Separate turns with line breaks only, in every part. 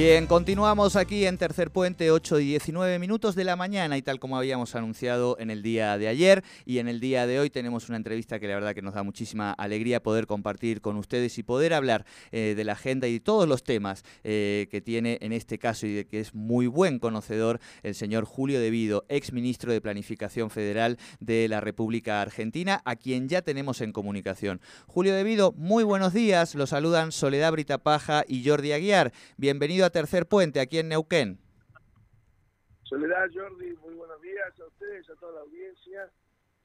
Bien, continuamos aquí en Tercer Puente, 8 y 19 minutos de la mañana y tal como habíamos anunciado en el día de ayer y en el día de hoy tenemos una entrevista que la verdad que nos da muchísima alegría poder compartir con ustedes y poder hablar eh, de la agenda y de todos los temas eh, que tiene en este caso y de que es muy buen conocedor el señor Julio Devido, ex ministro de Planificación Federal de la República Argentina, a quien ya tenemos en comunicación. Julio Devido, muy buenos días, lo saludan Soledad Britapaja y Jordi Aguiar. Bienvenido a Tercer Puente, aquí en Neuquén.
Soledad, Jordi, muy buenos días a ustedes, a toda la audiencia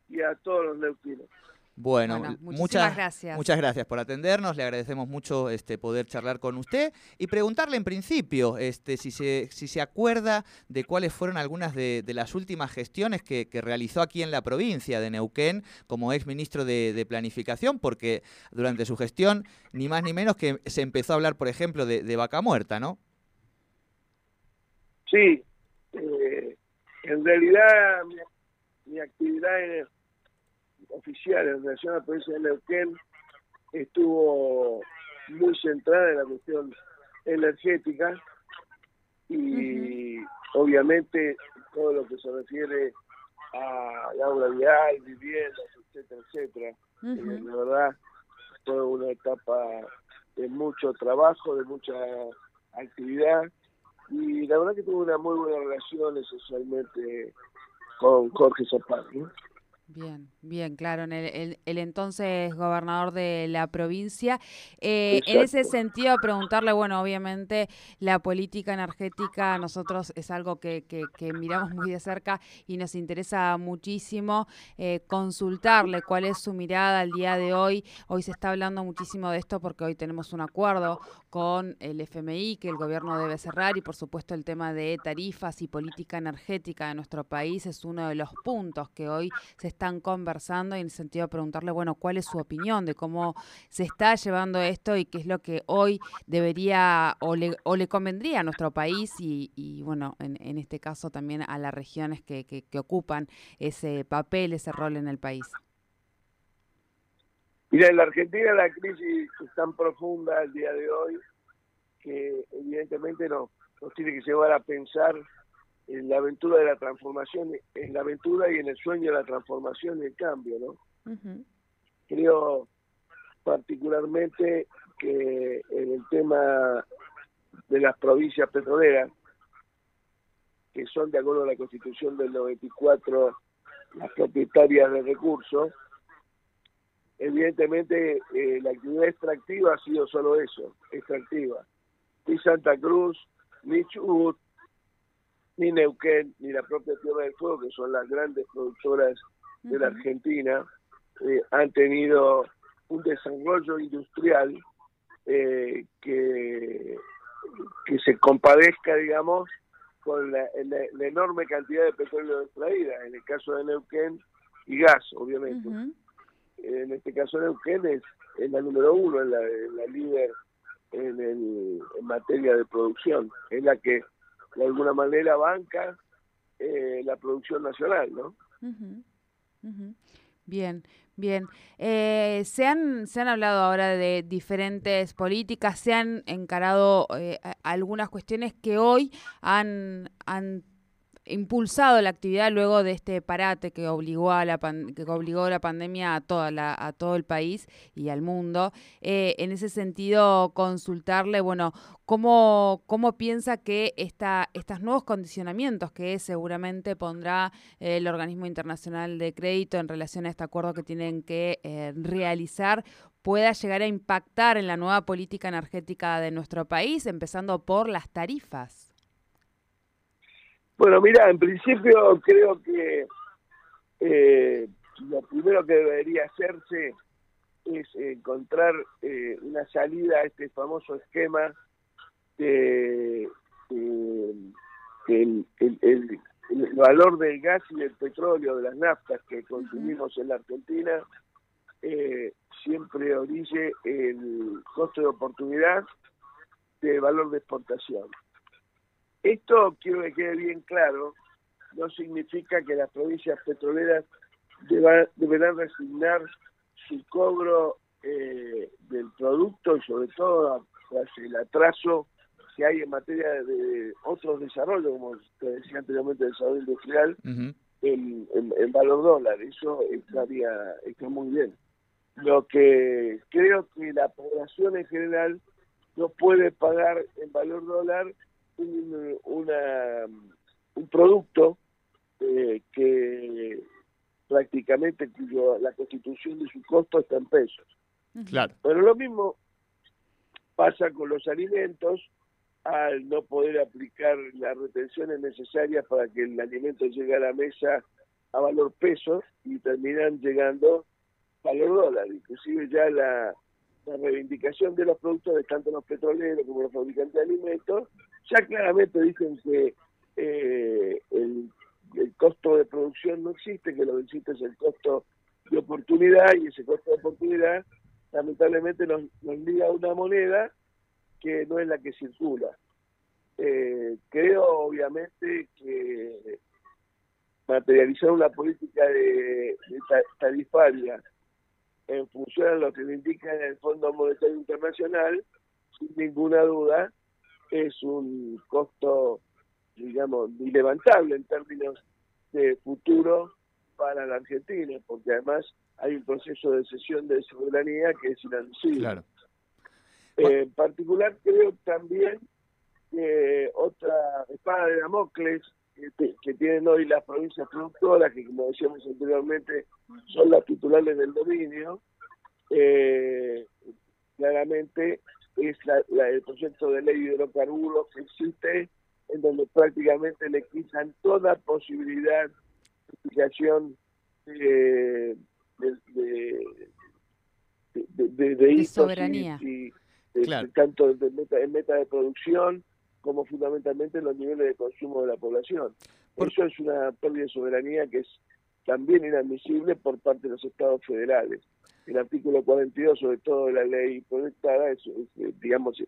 y a todos los neuquinos.
Bueno, muchas gracias. Muchas gracias por atendernos. Le agradecemos mucho este poder charlar con usted y preguntarle en principio este si se si se acuerda de cuáles fueron algunas de, las últimas gestiones que, realizó aquí en la provincia de Neuquén como ex ministro de, planificación, porque durante su gestión ni más ni menos que se empezó a hablar, por ejemplo, de vaca muerta, ¿no?
Sí, eh, en realidad mi, actividad oficial en relación a la provincia de Neuquén. Estuvo muy centrada en la cuestión energética y obviamente todo lo que se refiere a la obra vial, viviendas, etcétera, etcétera. Eh, la verdad fue una etapa de mucho trabajo, de mucha actividad y la verdad que tuve una muy buena relación esencialmente con Jorge Zapata.
Bien, bien, claro, en el, el, entonces gobernador de la provincia. Eh, en ese sentido, preguntarle, bueno, obviamente la política energética a nosotros es algo que, que, miramos muy de cerca y nos interesa muchísimo eh, consultarle cuál es su mirada al día de hoy. Hoy se está hablando muchísimo de esto porque hoy tenemos un acuerdo con el FMI que el gobierno debe cerrar y por supuesto el tema de tarifas y política energética de nuestro país es uno de los puntos que hoy se están conversando y en el sentido de preguntarle, bueno, cuál es su opinión de cómo se está llevando esto y qué es lo que hoy debería o le, o le convendría a nuestro país y, bueno, en, este caso también a las regiones que, que, ocupan ese papel, ese rol en el país.
Mira, en la Argentina la crisis es tan profunda el día de hoy que evidentemente nos, nos tiene que llevar a pensar en la aventura de la transformación, en la aventura y en el sueño de la transformación y el cambio, ¿no? Creo particularmente que en el tema de las provincias petroleras, que son de acuerdo a la Constitución del 94 las propietarias de recursos, evidentemente eh, la actividad extractiva ha sido solo eso, extractiva. Ni Santa Cruz, ni Chubut, ni Neuquén, ni la propia Tierra del Fuego, que son las grandes productoras de la Argentina, eh, han tenido un desarrollo industrial eh, que, que se compadezca, digamos, con la, enorme cantidad de petróleo extraída, en el caso de Neuquén, y gas, obviamente. En este caso Neuquén es, es la número uno, es la, la líder en, el, en materia de producción, es la que de alguna manera banca eh, la producción nacional, ¿no?
Bien, bien. Eh, se, han, se han hablado ahora de diferentes políticas, se han encarado eh, algunas cuestiones que hoy han, han impulsado la actividad luego de este parate que obligó a la que obligó la pandemia a toda la, a todo el país y al mundo. Eh, en ese sentido, consultarle, bueno, cómo, cómo piensa que esta, estos nuevos condicionamientos que seguramente pondrá el organismo internacional de crédito en relación a este acuerdo que tienen que eh, realizar pueda llegar a impactar en la nueva política energética de nuestro país, empezando por las tarifas.
Bueno, mira, en principio creo que eh, lo primero que debería hacerse es encontrar eh, una salida a este famoso esquema de, el, valor del gas y del petróleo, de las naftas que consumimos en la Argentina, eh, siempre orille el costo de oportunidad de valor de exportación. Esto quiero que quede bien claro, no significa que las provincias petroleras deberán resignar su cobro eh, del producto y sobre todo el atraso que hay en materia de otros desarrollos, como te decía anteriormente, el desarrollo industrial, en, valor dólar. Eso estaría está muy bien. Lo que creo que la población en general no puede pagar en valor dólar un, una, un producto eh, que prácticamente cuyo la constitución de su costo está en pesos.
Claro.
Pero lo mismo pasa con los alimentos al no poder aplicar las retenciones necesarias para que el alimento llegue a la mesa a valor peso y terminan llegando valor dólar. Inclusive ya la, reivindicación de los productos de tanto los petroleros como los fabricantes de alimentos ya claramente dicen que eh, el, costo de producción no existe, que lo que existe es el costo de oportunidad y ese costo de oportunidad lamentablemente nos, nos liga a una moneda que no es la que circula. Eh, creo obviamente que materializar una política de, tarifaria en función a lo que le indica el Fondo Monetario Internacional, sin ninguna duda, es un costo, digamos, ilevantable en términos de futuro para la Argentina, porque además hay un proceso de cesión de soberanía que es inadmisible. Eh, en particular creo también que otra espada de Damocles que, tienen hoy las provincias productoras, que como decíamos anteriormente son las titulares del dominio, eh, claramente es la, el proyecto de ley de hidrocarburos que existe, en donde prácticamente le quitan toda posibilidad de aplicación de, de, de,
soberanía.
Y, tanto meta, en meta de producción como fundamentalmente los niveles de consumo de la población. Por eso es una pérdida de soberanía que es también inadmisible por parte de los estados federales. El artículo 42, sobre todo de la ley proyectada, es, digamos,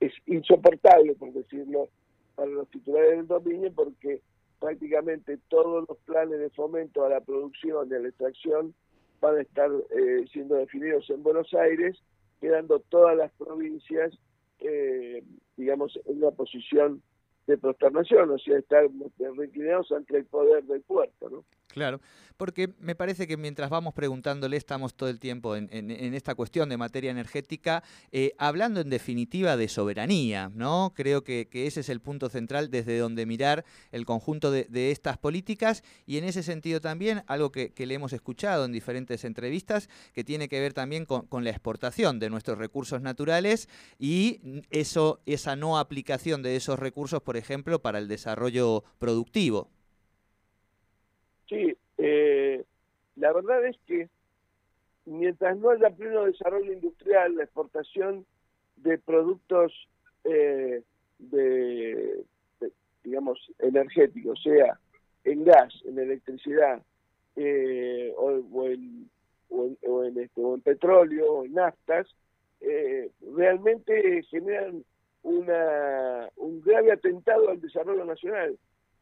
es insoportable, por decirlo, para los titulares del dominio, porque prácticamente todos los planes de fomento a la producción y a la extracción van a estar eh, siendo definidos en Buenos Aires, quedando todas las provincias eh, digamos, en una posición de prosternación, o sea, estar reclinados ante el poder del puerto, ¿no?
Claro, porque me parece que mientras vamos preguntándole, estamos todo el tiempo en, esta cuestión de materia energética, eh, hablando en definitiva de soberanía, ¿no? Creo que, ese es el punto central desde donde mirar el conjunto de, estas políticas y en ese sentido también algo que, le hemos escuchado en diferentes entrevistas que tiene que ver también con, la exportación de nuestros recursos naturales y eso, esa no aplicación de esos recursos, por ejemplo, para el desarrollo productivo.
Sí, eh, la verdad es que mientras no haya pleno desarrollo industrial, la exportación de productos eh, de, digamos, energéticos, sea en gas, en electricidad, eh, o, en, o, en, este, o en petróleo, o en naftas, realmente generan una, un grave atentado al desarrollo nacional.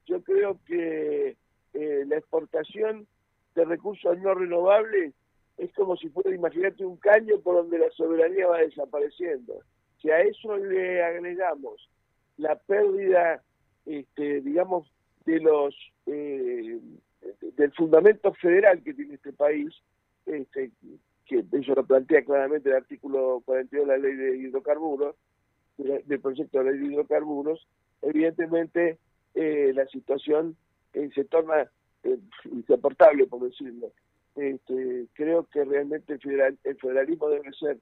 Yo creo que eh, la exportación de recursos no renovables es como si fuera, imagínate, un caño por donde la soberanía va desapareciendo. Si a eso le agregamos la pérdida, este, digamos, de los eh, del fundamento federal que tiene este país, este, que eso lo plantea claramente el artículo 42 de la ley de hidrocarburos, del proyecto de ley de hidrocarburos, evidentemente eh, la situación eh, se torna eh, insoportable, por decirlo. Este, creo que realmente el, federalismo debe ser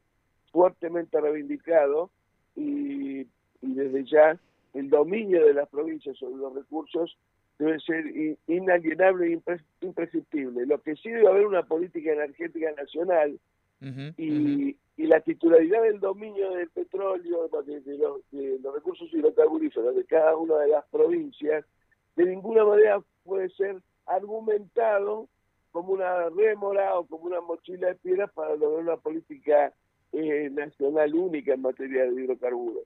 fuertemente reivindicado y, desde ya el dominio de las provincias sobre los recursos debe ser inalienable e imprescindible. Lo que sí debe haber una política energética nacional y, la titularidad del dominio del petróleo, de, los, de los recursos hidrocarburíferos de cada una de las provincias, de ninguna manera puede ser argumentado como una rémora o como una mochila de piedras para lograr una política eh, nacional única en materia de hidrocarburos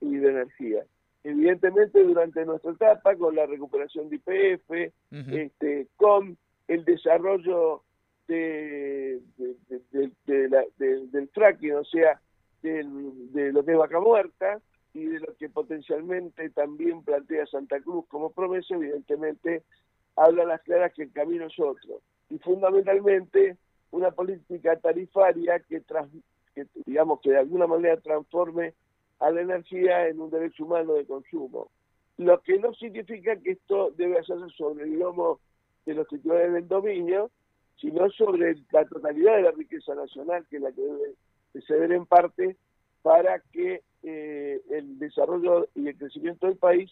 y de energía. Evidentemente, durante nuestra etapa, con la recuperación de IPF, este, con el desarrollo de, del fracking, o sea, de lo que es vaca muerta y de lo que potencialmente también plantea Santa Cruz como promesa, evidentemente habla las claras que el camino es otro. Y fundamentalmente una política tarifaria que, que digamos que de alguna manera transforme a la energía en un derecho humano de consumo. Lo que no significa que esto debe hacerse sobre el lomo de los titulares del dominio, sino sobre la totalidad de la riqueza nacional, que es la que debe ceder en parte para que eh, el desarrollo y el crecimiento del país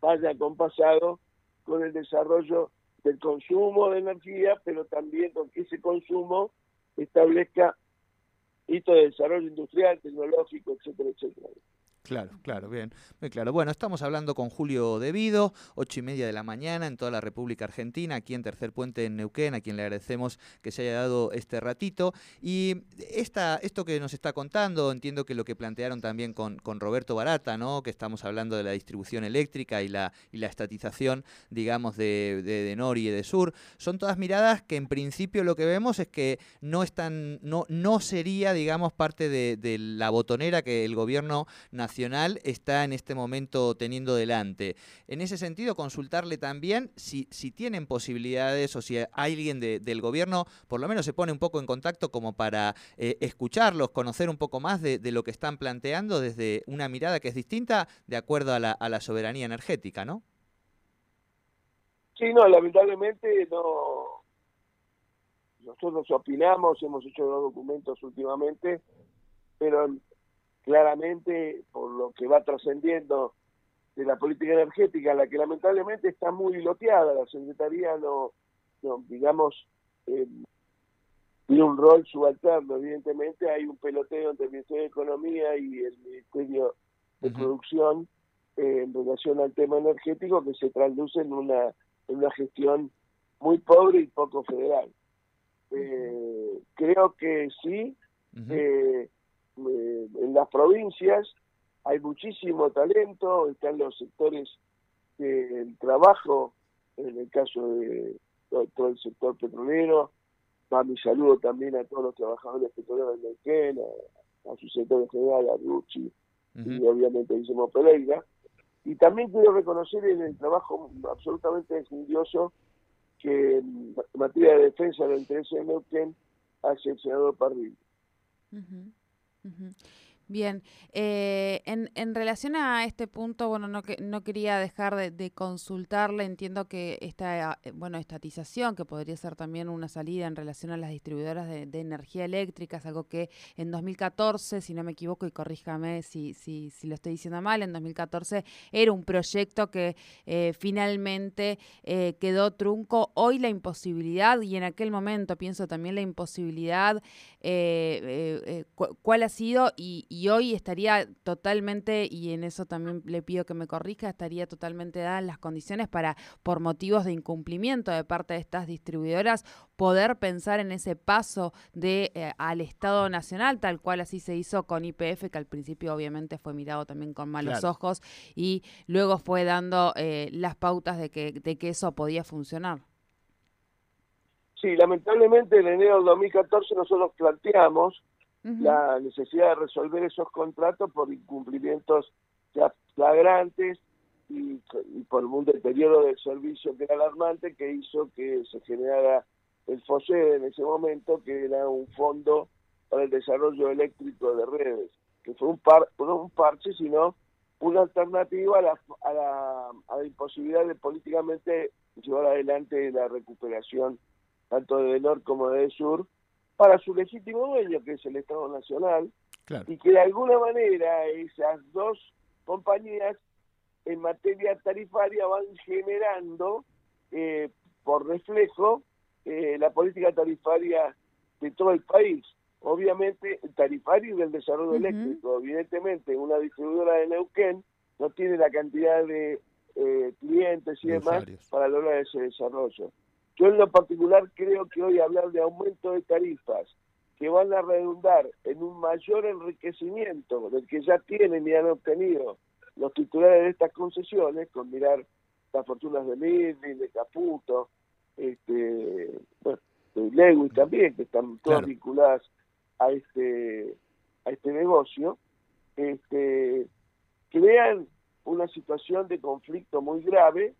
vaya acompasado con el desarrollo del consumo de energía, pero también con que ese consumo establezca hitos de desarrollo industrial, tecnológico, etcétera, etcétera.
Claro, claro, bien, muy claro. Bueno, estamos hablando con Julio Devido, ocho y media de la mañana en toda la República Argentina, aquí en Tercer Puente en Neuquén, a quien le agradecemos que se haya dado este ratito. Y esta, esto que nos está contando, entiendo que lo que plantearon también con, con Roberto Barata, ¿no? Que estamos hablando de la distribución eléctrica y la, y la estatización, digamos, de, de, Nori y de Sur, son todas miradas que en principio lo que vemos es que no están, no, no sería, digamos, parte de, de la botonera que el gobierno nacional está en este momento teniendo delante. En ese sentido, consultarle también si, si tienen posibilidades o si alguien del gobierno por lo menos se pone un poco en contacto como para eh, escucharlos, conocer un poco más de, lo que están planteando desde una mirada que es distinta de acuerdo a la, a la soberanía energética, ¿no?
Sí, no, lamentablemente no. Nosotros opinamos, hemos hecho dos documentos últimamente, pero claramente por lo que va trascendiendo de la política energética, la que lamentablemente está muy loteada, la Secretaría no, digamos, eh, tiene un rol subalterno, evidentemente hay un peloteo entre el Ministerio de Economía y el Ministerio de Producción eh, en relación al tema energético que se traduce en una, en una gestión muy pobre y poco federal. Eh, creo que sí, eh, en las provincias hay muchísimo talento, están los sectores del trabajo, en el caso de todo, el sector petrolero, va mi saludo también a todos los trabajadores petroleros de Neuquén, a, su sector general, a Rucci, y obviamente a Guillermo Pereira. Y también quiero reconocer en el trabajo absolutamente enjundioso que en materia de defensa del interés de Neuquén hace el senador Mm-hmm.
Bien, eh, en, en, relación a este punto, bueno, no, que, no quería dejar de, consultarle, entiendo que esta, eh, bueno, estatización, que podría ser también una salida en relación a las distribuidoras de, energía eléctrica, es algo que en 2014, si no me equivoco, y corríjame si, si, si lo estoy diciendo mal, en 2014 era un proyecto que eh, finalmente quedó trunco. Hoy la imposibilidad, y en aquel momento pienso también la imposibilidad, ¿cuál ha sido? y y hoy estaría totalmente, y en eso también le pido que me corrija, estaría totalmente dadas las condiciones para, por motivos de incumplimiento de parte de estas distribuidoras, poder pensar en ese paso de eh, al Estado Nacional, tal cual así se hizo con IPF, que al principio obviamente fue mirado también con malos ojos y luego fue dando eh, las pautas de que, de que eso podía funcionar.
Sí, lamentablemente en enero de 2014 nosotros planteamos la necesidad de resolver esos contratos por incumplimientos ya flagrantes y, por un deterioro del servicio que era alarmante que hizo que se generara el FOSE en ese momento, que era un fondo para el desarrollo eléctrico de redes, que fue un par, no un parche, sino una alternativa a la, a la, a la imposibilidad de políticamente llevar adelante la recuperación tanto de Nor como de Sur, para su legítimo dueño, que es el Estado Nacional, y que de alguna manera esas dos compañías en materia tarifaria van generando eh, por reflejo eh, la política tarifaria de todo el país. Obviamente, el tarifario y del desarrollo eléctrico. Evidentemente, una distribuidora de Neuquén no tiene la cantidad de eh, clientes y demás para lograr ese desarrollo. Yo en lo particular creo que hoy hablar de aumento de tarifas que van a redundar en un mayor enriquecimiento del que ya tienen y han obtenido los titulares de estas concesiones, con mirar las fortunas de Midley, de Caputo, este, bueno, de Lewis también, que están todas vinculadas a este a este negocio, este, crean una situación de conflicto muy grave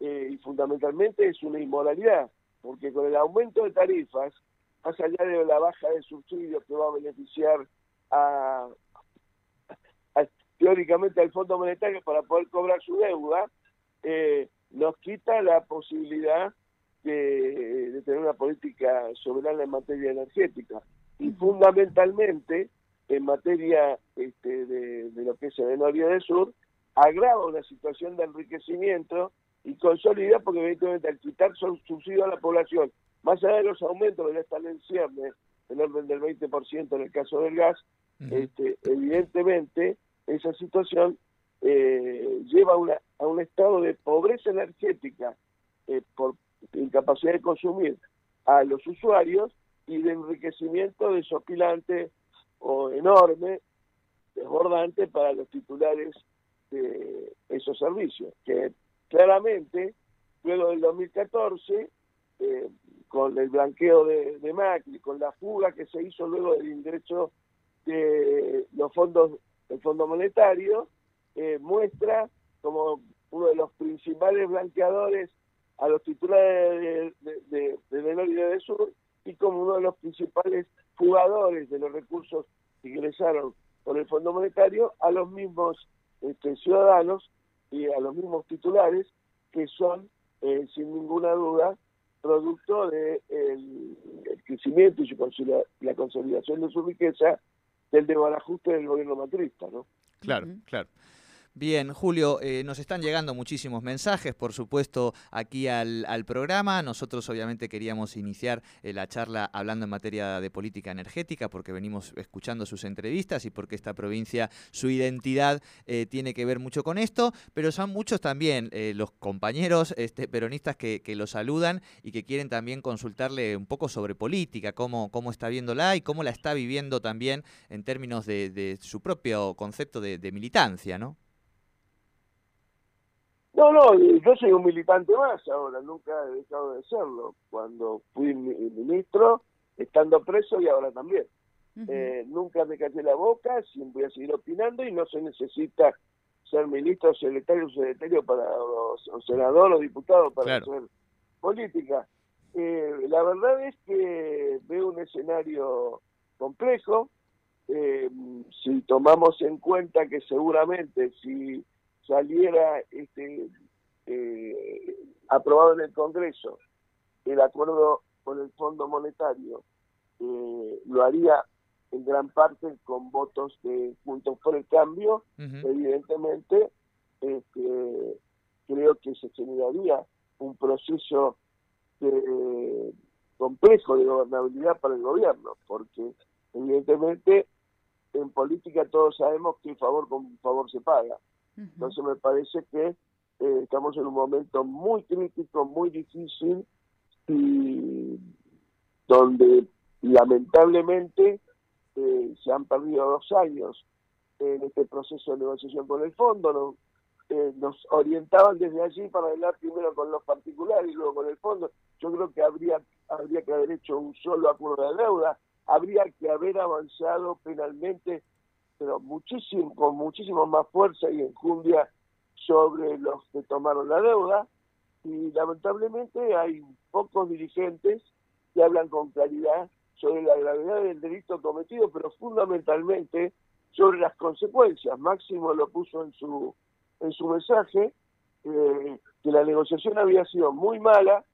eh, y fundamentalmente es una inmoralidad, porque con el aumento de tarifas, más allá de la baja de subsidios que va a beneficiar a, teóricamente al Fondo Monetario para poder cobrar su deuda, eh, nos quita la posibilidad de, tener una política soberana en materia energética. Y fundamentalmente, en materia este, de, lo que es el Norte del Sur, agrava una situación de enriquecimiento y consolida porque evidentemente al quitar subsidio a la población, más allá de los aumentos que ya están en cierre, el orden del 20% en el caso del gas, este, evidentemente esa situación eh, lleva una, a un estado de pobreza energética eh, por incapacidad de consumir a los usuarios y de enriquecimiento desopilante o enorme, desbordante para los titulares de esos servicios, que claramente luego del 2014, eh, con el blanqueo de, de, Macri, con la fuga que se hizo luego del ingreso de los fondos del Fondo Monetario, eh, muestra como uno de los principales blanqueadores a los titulares de, de, y de Sur y como uno de los principales jugadores de los recursos que ingresaron por el Fondo Monetario a los mismos este, ciudadanos y a los mismos titulares que son, eh, sin ninguna duda, producto del de el crecimiento y la consolidación de su riqueza del desbarajuste del gobierno matrista, ¿no?
Claro, claro. Bien, Julio, eh, nos están llegando muchísimos mensajes, por supuesto, aquí al, programa. Nosotros obviamente queríamos iniciar eh, la charla hablando en materia de política energética, porque venimos escuchando sus entrevistas y porque esta provincia, su identidad eh, tiene que ver mucho con esto, pero son muchos también los compañeros este, peronistas que, lo saludan y que quieren también consultarle un poco sobre política, cómo, cómo está viéndola y cómo la está viviendo también en términos de, su propio concepto de militancia, ¿no?
No, no, yo soy un militante más ahora, nunca he dejado de serlo. Cuando fui ministro, estando preso y ahora también. eh, nunca me callé la boca, siempre voy a seguir opinando y no se necesita ser ministro, secretario, secretario para, o, senador o diputado para hacer política. Eh, la verdad es que veo un escenario complejo. Eh, si tomamos en cuenta que seguramente si saliera este eh, aprobado en el Congreso el acuerdo con el Fondo Monetario, eh, lo haría en gran parte con votos de Juntos por el Cambio, evidentemente este, creo que se generaría un proceso de, complejo de gobernabilidad para el gobierno, porque evidentemente en política todos sabemos que favor con favor se paga. Entonces me parece que eh, estamos en un momento muy crítico, muy difícil y donde lamentablemente eh, se han perdido dos años en este proceso de negociación con el fondo. Eh, nos orientaban desde allí para hablar primero con los particulares y luego con el fondo. Yo creo que habría, habría que haber hecho un solo acuerdo de deuda, habría que haber avanzado penalmente pero muchísimo, con muchísimo más fuerza y enjundia sobre los que tomaron la deuda y lamentablemente hay pocos dirigentes que hablan con claridad sobre la gravedad del delito cometido, pero fundamentalmente sobre las consecuencias. Máximo lo puso en su en su mensaje eh, que la negociación había sido muy mala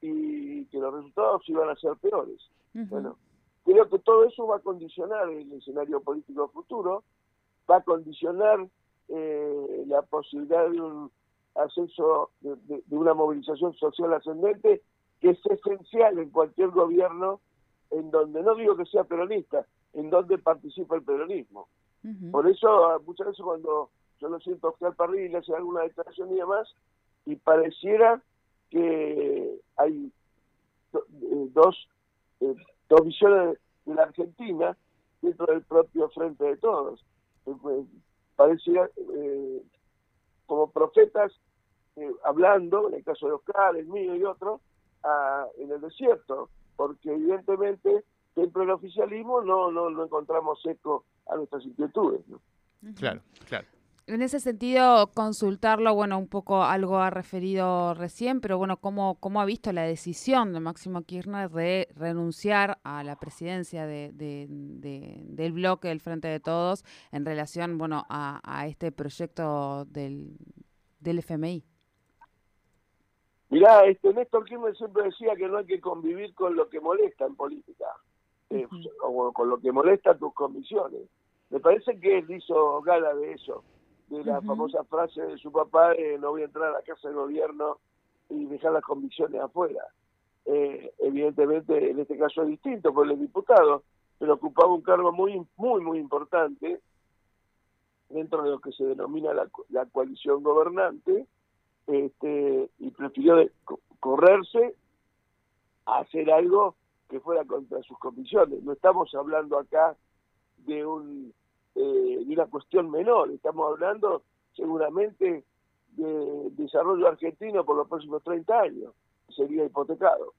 y que los resultados iban a ser peores. Bueno, Creo que todo eso va a condicionar el escenario político futuro, va a condicionar eh, la posibilidad de un ascenso, de, una movilización social ascendente, que es esencial en cualquier gobierno en donde, no digo que sea peronista, en donde participa el peronismo. Por eso, muchas veces cuando yo lo siento a Oscar Parrilla hace alguna declaración y demás, y pareciera que hay dos, dos visiones de la Argentina dentro del propio frente de todos. Pues, parecía como profetas hablando, en el caso de Oscar, el mío y otros, en el desierto, porque evidentemente dentro del oficialismo no, no, no encontramos eco a nuestras inquietudes.
Claro, claro.
En ese sentido, consultarlo, bueno, un poco algo ha referido recién, pero bueno, ¿cómo, cómo ha visto la decisión de Máximo Kirchner de renunciar a la presidencia de, del bloque del Frente de Todos en relación, bueno, a, a este proyecto del, del FMI?
Mirá, este, Néstor Kirchner siempre decía que no hay que convivir con lo que molesta en política, eh, o con lo que molesta tus convicciones. Me parece que él hizo gala de eso, de la famosa frase de su papá, no voy a entrar a la casa de gobierno y dejar las convicciones afuera. Eh, evidentemente, en este caso es distinto, porque él es diputado, pero ocupaba un cargo muy, muy, muy importante dentro de lo que se denomina la, la coalición gobernante, este, y prefirió correrse a hacer algo que fuera contra sus convicciones. No estamos hablando acá de, un, eh, de una cuestión menor, estamos hablando seguramente de desarrollo argentino por los próximos 30 años, sería hipotecado.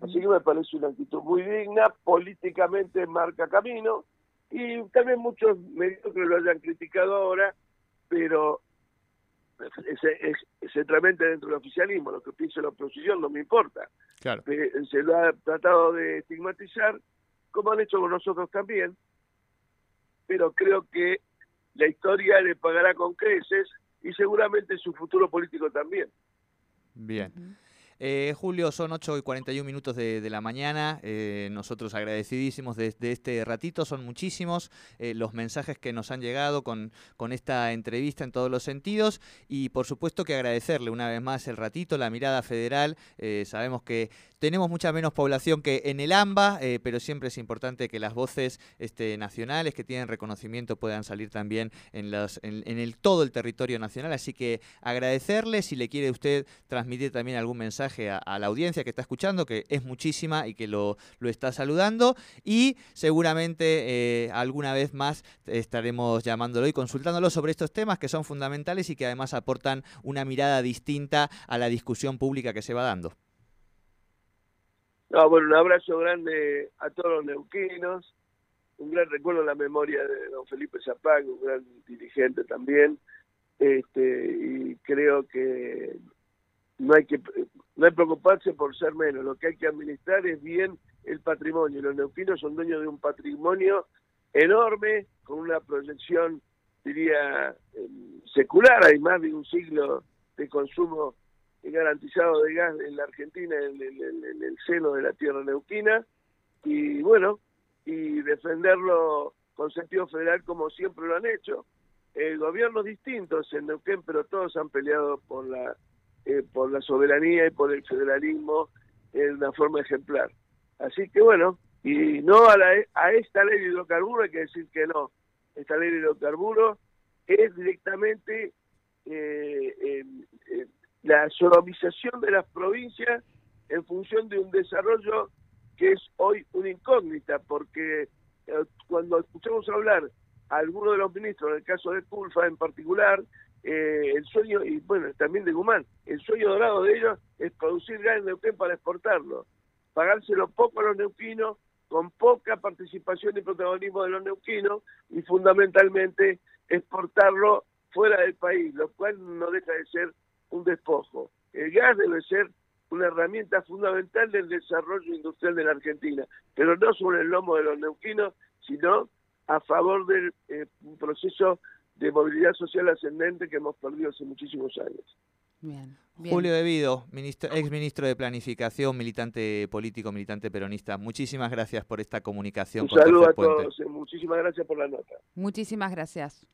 Así que me parece una actitud muy digna, políticamente marca camino, y también muchos medios que lo hayan criticado ahora, pero es, centralmente dentro del oficialismo, lo que piense la oposición no me importa.
Claro.
Se lo ha tratado de estigmatizar, como han hecho con nosotros también, pero creo que la historia le pagará con creces y seguramente su futuro político también.
Bien. Eh, Julio, son 8 y 41 minutos de, la mañana. Eh, nosotros agradecidísimos de, este ratito, son muchísimos eh, los mensajes que nos han llegado con, con esta entrevista en todos los sentidos. Y por supuesto que agradecerle una vez más el ratito, la mirada federal. sabemos que tenemos mucha menos población que en el AMBA, pero siempre es importante que las voces este, nacionales que tienen reconocimiento puedan salir también en, en el, todo el territorio nacional. Así que agradecerle si le quiere usted transmitir también algún mensaje a, la audiencia que está escuchando, que es muchísima y que lo, lo está saludando. Y seguramente eh, alguna vez más estaremos llamándolo y consultándolo sobre estos temas que son fundamentales y que además aportan una mirada distinta a la discusión pública que se va dando.
No, bueno, un abrazo grande a todos los neuquinos, un gran recuerdo en la memoria de don Felipe Zapag, un gran dirigente también, este, y creo que no hay que no hay preocuparse por ser menos, lo que hay que administrar es bien el patrimonio. Los neuquinos son dueños de un patrimonio enorme, con una proyección, diría, em, secular, hay más de un siglo de consumo garantizado de gas en la Argentina, en, el seno de la tierra neuquina, y bueno, y defenderlo con sentido federal como siempre lo han hecho. El gobiernos distintos en Neuquén, pero todos han peleado por la eh, por la soberanía y por el federalismo en una forma ejemplar. Así que bueno, y no a, la, a esta ley de hidrocarburos hay que decir que no. Esta ley de hidrocarburos es directamente eh, la sodomización de las provincias en función de un desarrollo que es hoy una incógnita, porque eh, cuando escuchamos hablar a algunos de los ministros, en el caso de Culfa en particular, eh, el sueño, y bueno, también de Guzmán, el sueño dorado de ellos es producir gas en Neuquén para exportarlo, pagárselo poco a los neuquinos, con poca participación y protagonismo de los neuquinos, y fundamentalmente exportarlo fuera del país, lo cual no deja de ser un despojo. El gas debe ser una herramienta fundamental del desarrollo industrial de la Argentina, pero no sobre el lomo de los neuquinos, sino a favor del eh, proceso de movilidad social ascendente que hemos perdido hace muchísimos años.
Julio Devido, ministro, ex ministro de Planificación, militante político, militante peronista. Muchísimas gracias por esta comunicación.
Un saludo a todos, eh, muchísimas gracias por la nota.
Muchísimas gracias.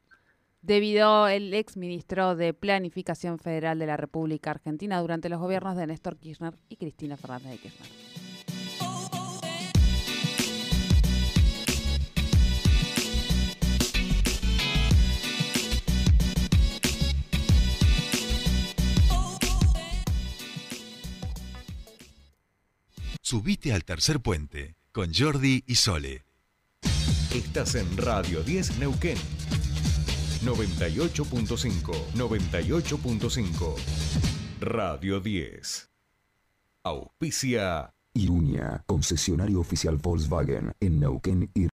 Debido el ex ministro de Planificación Federal de la República Argentina durante los gobiernos de Néstor Kirchner y Cristina Fernández de Kirchner.
Subite al tercer puente con Jordi y Sole.
Estás en Radio 10 Neuquén. 98.5, 98.5. Radio 10. Auspicia.
Iruña, concesionario oficial Volkswagen en Neuquén y